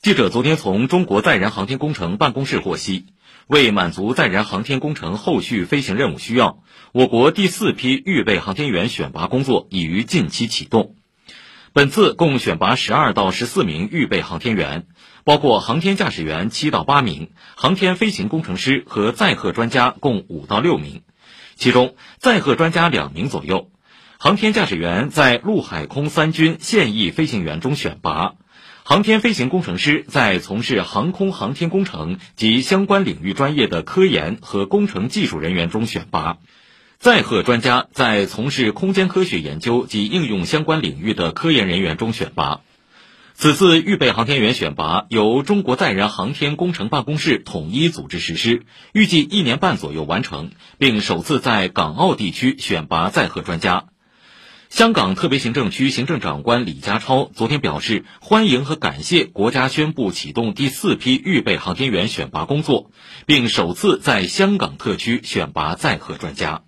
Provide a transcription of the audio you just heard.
记者昨天从中国载人航天工程办公室获悉，为满足载人航天工程后续飞行任务需要，我国第四批预备航天员选拔工作已于近期启动。本次共选拔十二到十四名预备航天员，包括航天驾驶员七到八名，航天飞行工程师和载荷专家共五到六名，其中载荷专家两名左右。航天驾驶员在陆海空三军现役飞行员中选拔，航天飞行工程师在从事航空航天工程及相关领域专业的科研和工程技术人员中选拔。载荷专家在从事空间科学研究及应用相关领域的科研人员中选拔。此次预备航天员选拔由中国载人航天工程办公室统一组织实施，预计一年半左右完成，并首次在港澳地区选拔载荷专家。香港特别行政区行政长官李家超昨天表示，欢迎和感谢国家宣布启动第四批预备航天员选拔工作，并首次在香港特区选拔载荷专家。